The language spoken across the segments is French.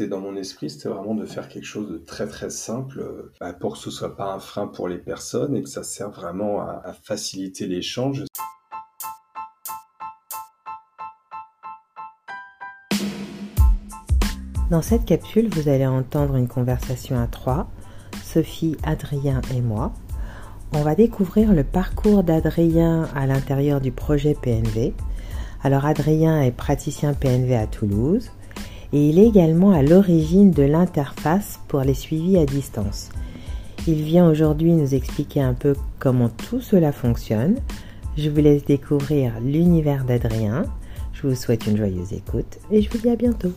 Et dans mon esprit, c'était vraiment de faire quelque chose de très très simple euh, bah, pour que ce soit pas un frein pour les personnes et que ça serve vraiment à faciliter l'échange. Dans cette capsule, vous allez entendre une conversation à trois, Sophie, Adrien et moi. On va découvrir le parcours d'Adrien à l'intérieur du projet PNV. Alors Adrien est praticien PNV à Toulouse et il est également à l'origine de l'interface pour les suivis à distance. Il vient aujourd'hui nous expliquer un peu comment tout cela fonctionne. Je vous laisse découvrir l'univers d'Adrien. Je vous souhaite une joyeuse écoute et je vous dis à bientôt.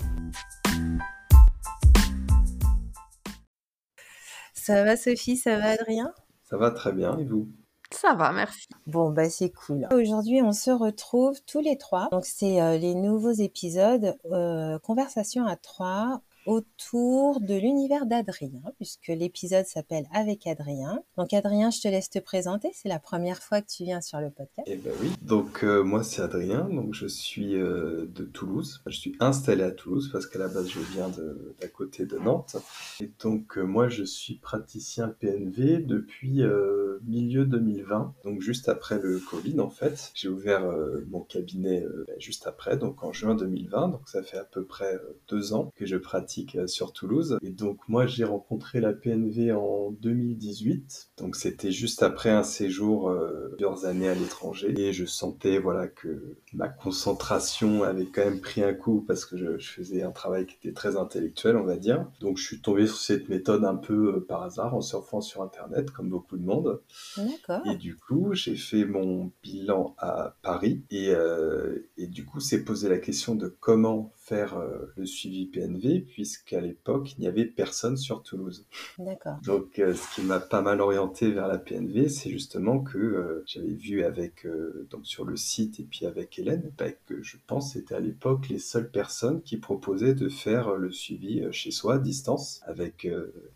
Ça va Sophie, ça va Adrien? Ça va très bien et vous? Ça va, merci. Bon, bah c'est cool. Aujourd'hui, on se retrouve tous les trois. Donc, c'est euh, les nouveaux épisodes euh, Conversation à trois autour de l'univers d'Adrien, puisque l'épisode s'appelle Avec Adrien. Donc Adrien, je te laisse te présenter, c'est la première fois que tu viens sur le podcast. Eh ben oui, donc euh, moi c'est Adrien, donc je suis euh, de Toulouse. Je suis installé à Toulouse parce qu'à la base je viens d'à côté de Nantes. Et donc euh, moi je suis praticien PNV depuis milieu 2020, donc juste après le Covid en fait. J'ai ouvert mon cabinet juste après, donc en juin 2020, donc ça fait à peu près deux ans que je pratique euh, sur Toulouse. Et donc moi j'ai rencontré la PNV en 2018. Donc c'était juste après un séjour euh, plusieurs années à l'étranger et je sentais voilà que ma concentration avait quand même pris un coup parce que je, faisais un travail qui était très intellectuel on va dire. Donc je suis tombé sur cette méthode un peu euh, par hasard en surfant sur internet comme beaucoup de monde. D'accord. Et du coup j'ai fait mon bilan à Paris et, et du coup c'est posé la question de comment faire euh, le suivi PNV, puisqu'à l'époque, il n'y avait personne sur Toulouse. D'accord. Donc, euh, ce qui m'a pas mal orienté vers la PNV, c'est justement que euh, j'avais vu avec, donc sur le site et puis avec Hélène, bah, que je pense c'était à l'époque les seules personnes qui proposaient de faire le suivi chez soi à distance avec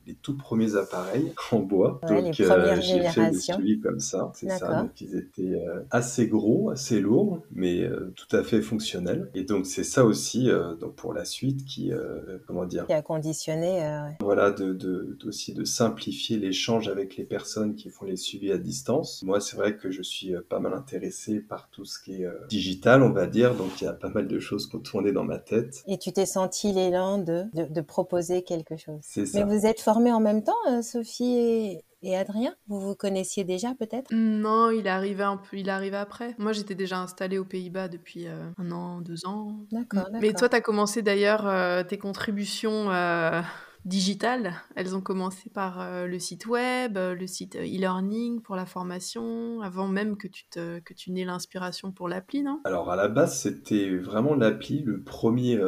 les tout premiers appareils en bois. donc, j'ai fait le suivi comme ça, c'est ça. Donc, ils étaient assez gros, assez lourds, mais tout à fait fonctionnels. Et donc, c'est ça aussi euh, donc pour la suite qui euh, comment dire qui a conditionné euh, voilà de, de, aussi de simplifier l'échange avec les personnes qui font les suivis à distance. Moi c'est vrai que je suis pas mal intéressé par tout ce qui est digital on va dire. Donc il y a pas mal de choses qui ont tourné dans ma tête. Et tu t'es senti l'élan de, de, de, proposer quelque chose. C'est ça. mais vous êtes formés en même temps Sophie et, et Adrien, vous vous connaissiez déjà peut-être? Non, il arrivé un peu, il est après. Moi, j'étais déjà installée aux Pays-Bas depuis euh, un an, deux ans. D'accord. Mais toi, tu as commencé d'ailleurs euh, tes contributions euh, digitales. Elles ont commencé par euh, le site web, euh, le site euh, e-learning pour la formation, avant même que tu, te, que tu n'aies l'inspiration pour l'appli, non? Alors à la base, c'était vraiment l'appli, le premier,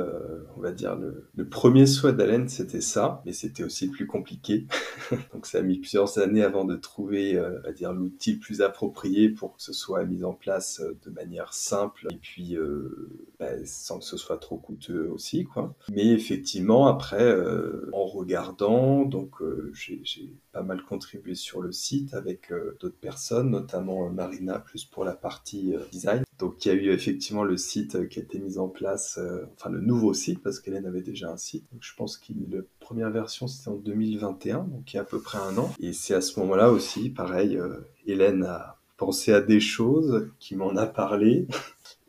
on va dire, le, premier souhait d'Alain, c'était ça, mais c'était aussi plus compliqué. Donc ça a mis plusieurs années avant de trouver, on dire, l'outil le plus approprié pour que ce soit mis en place de manière simple et puis bah, sans que ce soit trop coûteux aussi, quoi. Mais effectivement, après, en regardant. Donc, euh, j'ai pas mal contribué sur le site avec euh, d'autres personnes, notamment euh, Marina, plus pour la partie design. Donc, il y a eu effectivement le site qui a été mis en place, enfin le nouveau site, parce qu'Hélène avait déjà un site. Je pense que la première version, c'était en 2021, donc il y a à peu près un an. Et c'est à ce moment-là aussi, pareil, Hélène a pensé à des choses, qui m'en a parlé.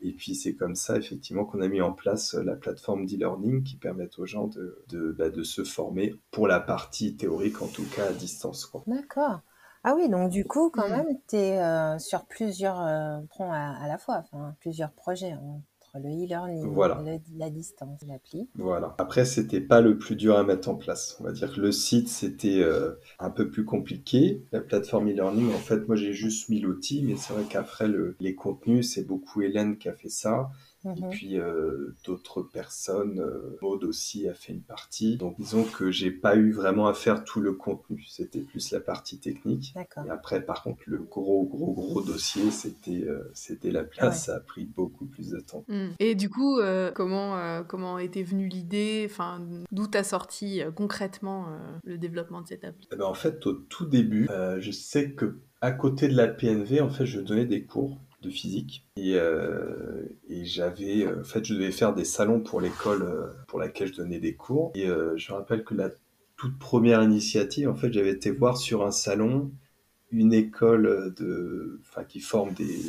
Et puis c'est comme ça effectivement qu'on a mis en place euh, la plateforme d'e-learning qui permet aux gens de, de, bah, de, se former pour la partie théorique en tout cas à distance. D'accord. Ah oui, donc du coup quand mmh. même tu es euh, sur plusieurs euh, à, à, la fois, enfin plusieurs projets. Hein le e-learning, voilà. la distance, l'appli. Voilà. Après, c'était pas le plus dur à mettre en place. On va dire que le site, c'était euh, un peu plus compliqué. La plateforme e-learning, en fait, moi, j'ai juste mis l'outil, mais c'est vrai qu'après, le, les contenus, c'est beaucoup Hélène qui a fait ça. Et mhm. puis euh, d'autres personnes, euh, Maud aussi a fait une partie. Donc disons que j'ai pas eu vraiment à faire tout le contenu, c'était plus la partie technique. Et après par contre le gros gros gros dossier c'était euh, c'était la place, ça a pris beaucoup plus de temps. Mm. Et du coup comment comment était venue l'idée, enfin d'où t'as sorti concrètement le développement de cette appli eh ben, En fait au tout début, je sais que à côté de la PNV en fait je donnais des cours de physique. Et, et j'avais, en fait, je devais faire des salons pour l'école pour laquelle je donnais des cours. Et je rappelle que la toute première initiative, en fait, j'avais été voir sur un salon une école de, enfin, qui forme des,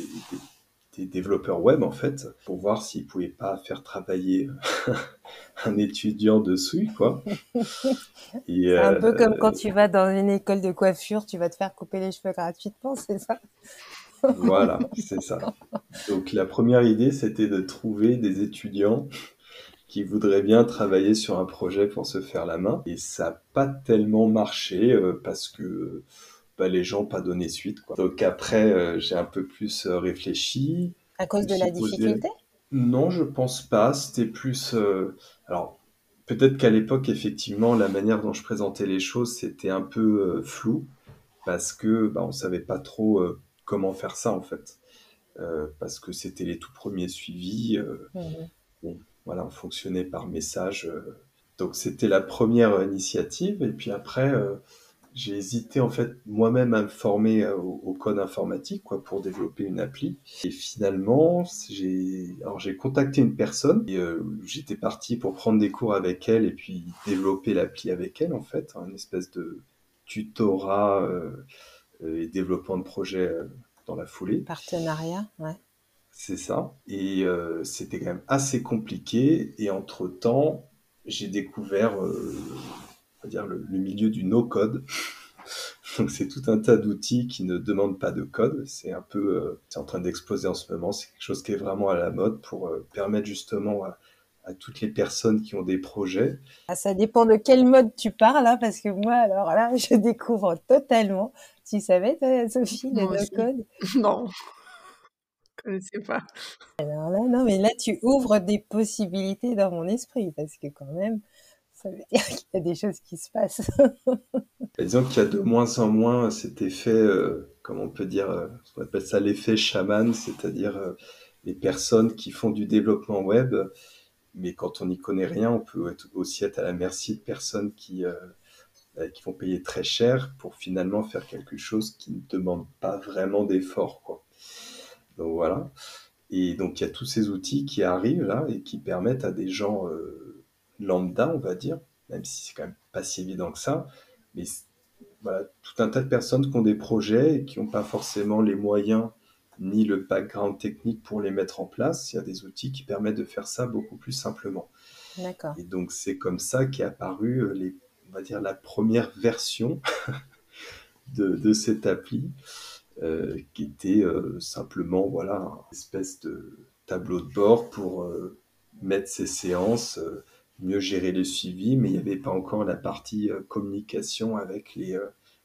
des, développeurs web, en fait, pour voir s'ils pouvaient pas faire travailler un étudiant dessus, quoi. C'est un peu comme quand tu vas dans une école de coiffure, tu vas te faire couper les cheveux gratuitement, c'est ça? Voilà, c'est ça. Donc la première idée, c'était de trouver des étudiants qui voudraient bien travailler sur un projet pour se faire la main. Et ça n'a pas tellement marché euh, parce que bah, les gens pas donné suite. Quoi. Donc après, euh, j'ai un peu plus euh, réfléchi. À cause de la difficulté? Non, je pense pas. C'était plus... Alors, peut-être qu'à l'époque, effectivement, la manière dont je présentais les choses, c'était un peu flou parce que bah, on savait pas trop comment faire ça, en fait. parce que c'était les tout premiers suivis. Mmh bon, voilà, on fonctionnait par message. Euh. Donc c'était la première initiative. Et puis après, euh, j'ai hésité en fait moi-même à me former euh, au, code informatique quoi, pour développer une appli. Et finalement, j'ai alors j'ai contacté une personne et j'étais parti pour prendre des cours avec elle et puis développer l'appli avec elle en fait, une espèce de tutorat et développement de projet dans la foulée. Partenariat, ouais. C'est ça. Et euh, c'était quand même assez compliqué. Et entre-temps, j'ai découvert, euh, on va dire, le, milieu du no-code. Donc c'est tout un tas d'outils qui ne demandent pas de code. C'est un peu, euh, c'est en train d'exploser en ce moment. C'est quelque chose qui est vraiment à la mode pour permettre justement à, toutes les personnes qui ont des projets. Ah, ça dépend de quel mode tu parles, hein, parce que moi, alors là, je découvre totalement. Tu savais, toi, Sophie, le no-code Non connaissais pas. Alors là, non, mais là, tu ouvres des possibilités dans mon esprit, parce que quand même, ça veut dire qu'il y a des choses qui se passent. Disons qu'il y a de moins en moins cet effet, euh, comme on peut dire, euh, on appelle ça l'effet chaman, c'est-à-dire euh, les personnes qui font du développement web, mais quand on n'y connaît rien, on peut aussi être à la merci de personnes qui, qui vont payer très cher pour finalement faire quelque chose qui ne demande pas vraiment d'effort. Donc voilà. Et donc il y a tous ces outils qui arrivent là et qui permettent à des gens euh, lambda, on va dire, même si c'est quand même pas si évident que ça, mais voilà, tout un tas de personnes qui ont des projets et qui n'ont pas forcément les moyens ni le background technique pour les mettre en place. Il y a des outils qui permettent de faire ça beaucoup plus simplement. D'accord. Et donc c'est comme ça qu'est apparu euh, les, on va dire la première version de, de cette appli. Euh, qui était euh, simplement voilà une espèce de tableau de bord pour euh, mettre ses séances, mieux gérer le suivi, mais il n'y avait pas encore la partie communication avec les,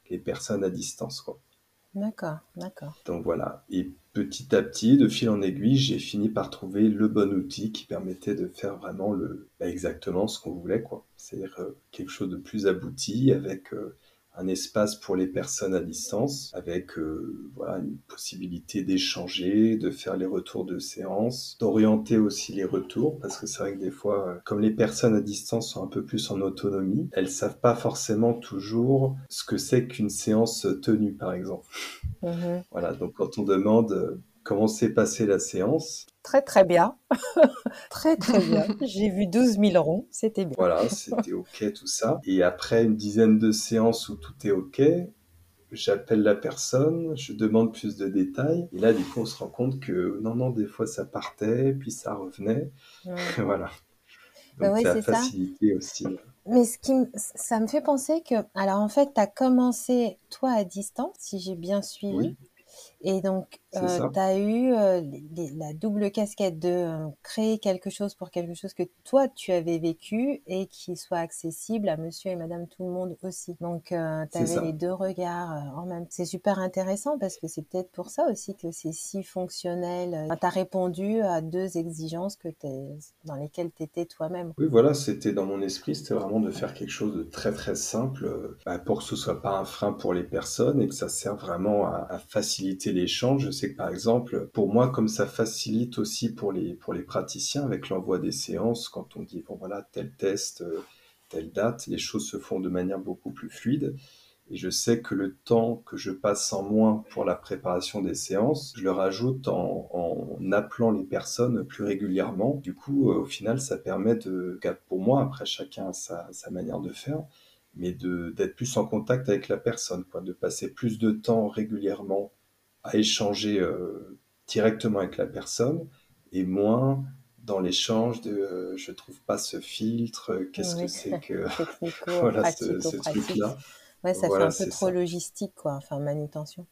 les personnes à distance. Quoi. D'accord, d'accord. Donc voilà. Et petit à petit, de fil en aiguille, j'ai fini par trouver le bon outil qui permettait de faire vraiment le, bah, exactement ce qu'on voulait, quoi. C'est-à-dire quelque chose de plus abouti avec un espace pour les personnes à distance avec euh, voilà une possibilité d'échanger, de faire les retours de séance, d'orienter aussi les retours parce que c'est vrai que des fois euh, comme les personnes à distance sont un peu plus en autonomie, elles savent pas forcément toujours ce que c'est qu'une séance tenue par exemple. Mm-hmm. Voilà, donc quand on demande euh, comment s'est passée la séance, Très très bien. très très bien. J'ai vu 12 000 ronds, c'était bien. Voilà, c'était ok tout ça. Et après une dizaine de séances où tout est ok, j'appelle la personne, je demande plus de détails. Et là, du coup, on se rend compte que non, non, des fois ça partait, puis ça revenait. voilà. Bah Donc ça a facilité aussi. Mais ce qui ça me fait penser que, alors en fait, tu as commencé toi à distance, si j'ai bien suivi. Oui. Et donc, euh, tu as eu euh, la double casquette de euh, créer quelque chose pour quelque chose que toi, tu avais vécu et qui soit accessible à monsieur et madame tout le monde aussi. Donc, tu avais les deux regards en même temps. C'est super intéressant parce que c'est peut-être pour ça aussi que c'est si fonctionnel. tu as répondu à deux exigences que dans lesquelles tu étais toi-même. Oui, voilà, c'était dans mon esprit, c'était vraiment de faire quelque chose de très très simple bah, pour que ce soit pas un frein pour les personnes et que ça serve vraiment à, à faciliter l'échange. Je sais par exemple, pour moi, comme ça facilite aussi pour les, pour les praticiens avec l'envoi des séances, quand on dit, bon voilà, tel test, euh, telle date, les choses se font de manière beaucoup plus fluide. Et je sais que le temps que je passe en moins pour la préparation des séances, je le rajoute en, appelant les personnes plus régulièrement. Du coup, euh, au final, ça permet de, pour moi, après chacun sa, sa manière de faire, mais d'être plus en contact avec la personne, quoi, de passer plus de temps régulièrement à échanger euh, directement avec la personne et moins dans l'échange de euh, je trouve pas ce filtre, qu'est-ce que c'est que voilà ce, ce truc-là. Ouais, ça fait un peu trop logistique, quoi, enfin manutention.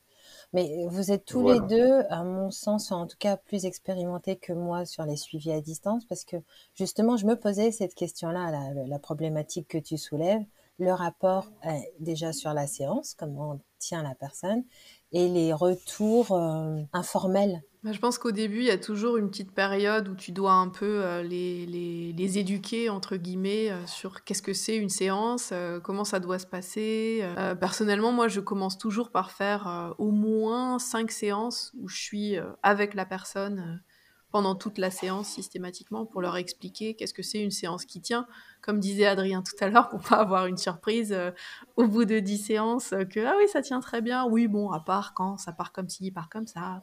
Mais vous êtes tous les deux, à mon sens, en tout cas plus expérimentés que moi sur les suivis à distance, parce que justement, je me posais cette question-là, la, la, problématique que tu soulèves, le rapport déjà sur la séance, comment tient la personne, et les retours euh, informels bah, je pense qu'au début, il y a toujours une petite période où tu dois un peu euh, les, éduquer, entre guillemets, euh, sur qu'est-ce que c'est une séance, comment ça doit se passer. personnellement, moi, je commence toujours par faire au moins cinq séances où je suis avec la personne pendant toute la séance systématiquement pour leur expliquer qu'est-ce que c'est une séance qui tient. Comme disait Adrien tout à l'heure, pour pas avoir une surprise au bout de dix séances que ah oui ça tient très bien, oui bon à part quand ça part comme ci, part comme ça,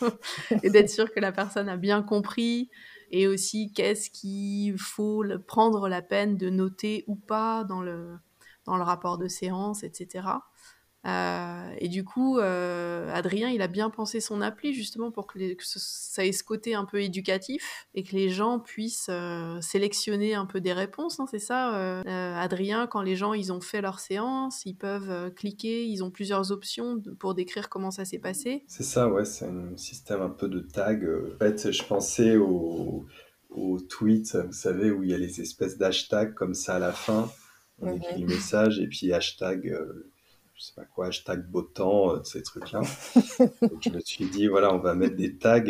et d'être sûr que la personne a bien compris et aussi qu'est-ce qu'il faut prendre la peine de noter ou pas dans le, dans le rapport de séance, etc. Euh, et du coup, euh, Adrien, il a bien pensé son appli justement pour que, ça ait ce côté un peu éducatif et que les gens puissent euh, sélectionner un peu des réponses. Hein, c'est ça, Adrien, quand les gens ils ont fait leur séance, ils peuvent cliquer, ils ont plusieurs options pour décrire comment ça s'est passé. C'est ça, ouais, c'est un système un peu de tag. En fait, je pensais au, au tweet, vous savez, où il y a les espèces d'hashtags comme ça à la fin. On mhm. écrit le message et puis hashtag je sais pas quoi, hashtag beau temps, euh, ces trucs-là. Je me suis dit, voilà, on va mettre des tags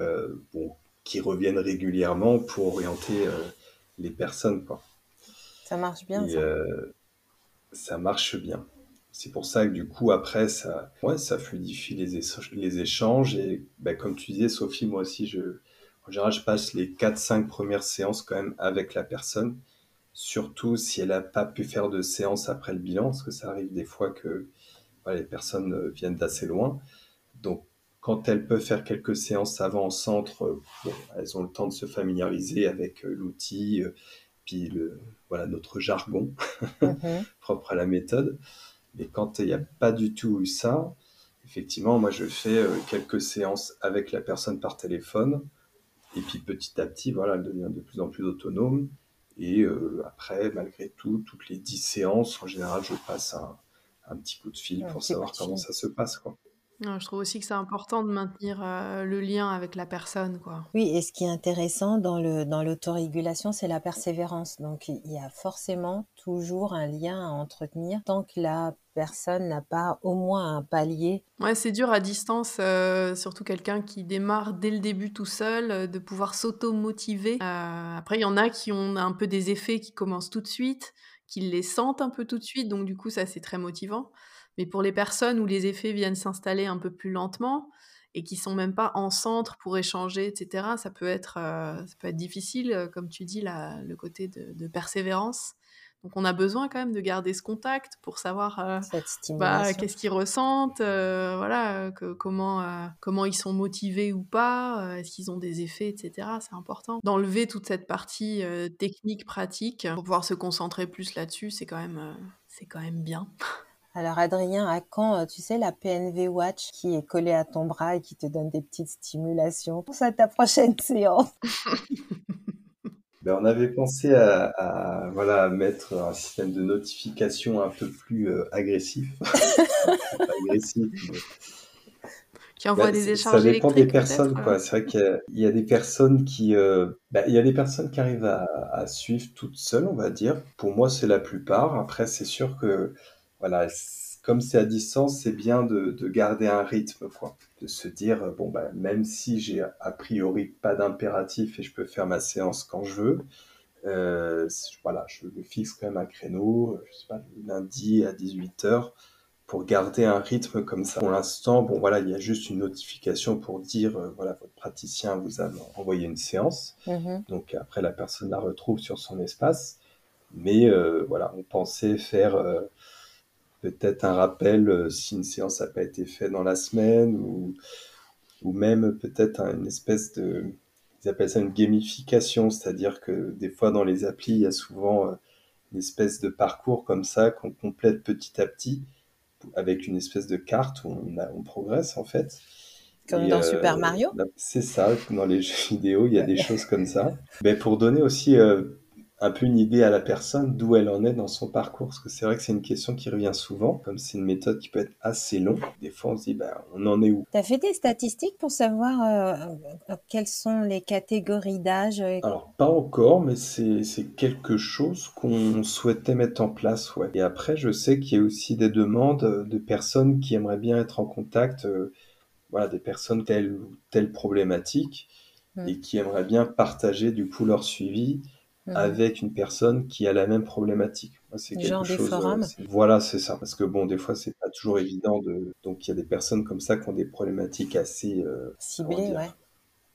euh, bon, qui reviennent régulièrement pour orienter euh, les personnes. Quoi. Ça marche bien. ça. ça marche bien. C'est pour ça que du coup, après, ça, ouais, ça fluidifie les, les échanges. Et ben, comme tu disais, Sophie, moi aussi, je, en général, je passe les 4-5 premières séances quand même avec la personne surtout si elle n'a pas pu faire de séance après le bilan, parce que ça arrive des fois que les personnes euh, viennent d'assez loin. Donc, quand elle peut faire quelques séances avant en centre, euh, elles ont le temps de se familiariser avec euh, l'outil, puis le, voilà, notre jargon mhm. propre à la méthode. Mais quand il n'y a pas du tout eu ça, effectivement, moi je fais quelques séances avec la personne par téléphone, et puis petit à petit, voilà, elle devient de plus en plus autonome. Et euh, après, malgré tout, toutes les 10 séances, en général, je passe un, un petit coup de fil pour savoir comment ça se passe. Quoi. Je trouve aussi que c'est important de maintenir euh, le lien avec la personne. Quoi. Oui, et ce qui est intéressant dans, le, dans l'autorégulation, c'est la persévérance. Donc, il y a forcément toujours un lien à entretenir tant que la personne n'a pas au moins un palier. Ouais, c'est dur à distance, euh, surtout quelqu'un qui démarre dès le début tout seul, euh, de pouvoir s'auto-motiver. Après, il y en a qui ont un peu des effets qui commencent tout de suite, qui les sentent un peu tout de suite, donc du coup, ça c'est très motivant. Mais pour les personnes où les effets viennent s'installer un peu plus lentement et qui sont même pas en centre pour échanger, etc., ça peut être, ça peut être difficile, comme tu dis, le côté de, de persévérance. Donc on a besoin quand même de garder ce contact pour savoir euh, bah, qu'est-ce qu'ils ressentent, euh, voilà, comment, euh, comment ils sont motivés ou pas, est-ce qu'ils ont des effets, etc. C'est important. D'enlever toute cette partie technique, pratique, pour pouvoir se concentrer plus là-dessus, c'est quand, même, c'est quand même bien. Alors Adrien, à quand, tu sais, la PNV Watch qui est collée à ton bras et qui te donne des petites stimulations pour ça ta prochaine séance? Ben, on avait pensé à, voilà, mettre un système de notification un peu plus euh, agressif. agressif Qui envoie ben, des échanges Ça dépend des personnes. Quoi. C'est vrai qu'il y, a des personnes qui, euh, ben, il y a des personnes qui arrivent à, à, suivre toutes seules, on va dire. Pour moi, c'est la plupart. Après, c'est sûr que voilà, comme c'est à distance, c'est bien de, garder un rythme, quoi. De se dire, euh, bon, bah, même si j'ai a priori pas d'impératif et je peux faire ma séance quand je veux, euh, voilà, je me fixe quand même un créneau, euh, je sais pas, lundi à 18h, pour garder un rythme comme ça. Pour l'instant, bon, voilà, il y a juste une notification pour dire, voilà, votre praticien vous a envoyé une séance. Mm-hmm. Donc après, la personne la retrouve sur son espace. Mais voilà, on pensait faire peut-être un rappel si une séance n'a pas été faite dans la semaine ou, ou même peut-être une espèce de, ils appellent ça une gamification, c'est-à-dire que des fois dans les applis, il y a souvent une espèce de parcours comme ça qu'on complète petit à petit avec une espèce de carte où on, on progresse en fait. Comme dans Super Mario C'est ça, dans les jeux vidéo, il y a des choses comme ça. Mais pour donner aussi euh, un peu une idée à la personne d'où elle en est dans son parcours. Parce que c'est vrai que c'est une question qui revient souvent, comme c'est une méthode qui peut être assez longue. Des fois, on se dit, bah, on en est où? Tu as fait des statistiques pour savoir euh, euh, quelles sont les catégories d'âge Alors, pas encore, mais c'est quelque chose qu'on souhaitait mettre en place, ouais. Et après, je sais qu'il y a aussi des demandes de personnes qui aimeraient bien être en contact, euh, voilà, des personnes telles ou telles problématiques, mmh. et qui aimeraient bien partager du coup leur suivi Mhm. avec une personne qui a la même problématique. C'est quelque Genre chose, des forums. Euh, voilà, c'est ça. Parce que bon, des fois, c'est pas toujours évident de. Donc, il y a des personnes comme ça qui ont des problématiques assez euh, ciblées, ouais.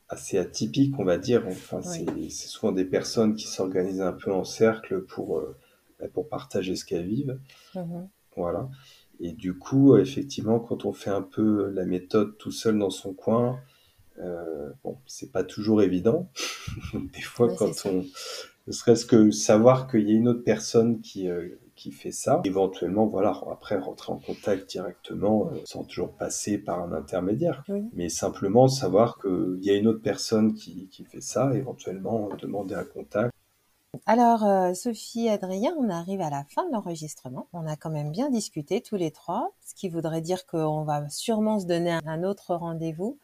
assez atypiques, on va dire. Enfin, c'est souvent des personnes qui s'organisent un peu en cercle pour euh, bah, pour partager ce qu'elles vivent. Mhm. Voilà. Et du coup, effectivement, quand on fait un peu la méthode tout seul dans son coin, euh, bon, c'est pas toujours évident. des fois, quand on, ne serait-ce que savoir qu'il y a une autre personne qui, euh, qui fait ça, éventuellement, voilà, après rentrer en contact directement euh, sans toujours passer par un intermédiaire, mais simplement savoir qu'il y a une autre personne qui, qui fait ça, éventuellement demander un contact. Alors, euh, Sophie, Adrien, on arrive à la fin de l'enregistrement. On a quand même bien discuté tous les trois, ce qui voudrait dire qu'on va sûrement se donner un autre rendez-vous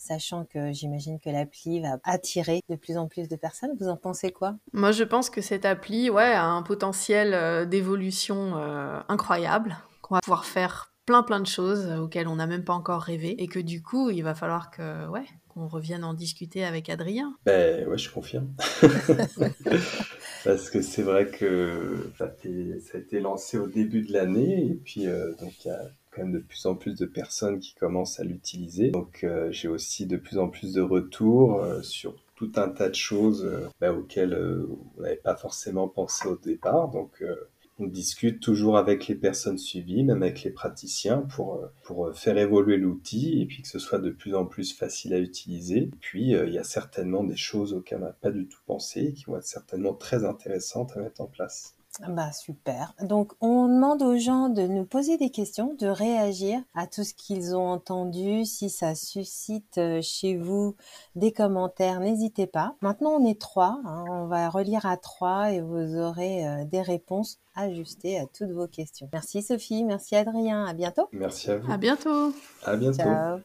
sachant que j'imagine que l'appli va attirer de plus en plus de personnes. Vous en pensez quoi? Moi, je pense que cette appli ouais, a un potentiel euh, d'évolution euh, incroyable, qu'on va pouvoir faire plein plein de choses auxquelles on n'a même pas encore rêvé, et que du coup, il va falloir que ouais, qu'on revienne en discuter avec Adrien. Ben ouais, je confirme. Parce que c'est vrai que ça, a été lancé au début de l'année, et puis euh, donc il y a quand même de plus en plus de personnes qui commencent à l'utiliser. Donc euh, j'ai aussi de plus en plus de retours euh, sur tout un tas de choses euh, bah, auxquelles on n'avait pas forcément pensé au départ. Donc on discute toujours avec les personnes suivies, même avec les praticiens, pour, pour faire évoluer l'outil et puis que ce soit de plus en plus facile à utiliser. Puis, il y a certainement des choses auxquelles on n'a pas du tout pensé et qui vont être certainement très intéressantes à mettre en place. Bah super. Donc on demande aux gens de nous poser des questions, de réagir à tout ce qu'ils ont entendu. Si ça suscite euh, chez vous des commentaires, n'hésitez pas. Maintenant on est trois. Hein. On va relire à trois et vous aurez euh, des réponses ajustées à toutes vos questions. Merci Sophie, merci Adrien. À bientôt. Merci à vous. À bientôt. À bientôt. Ciao.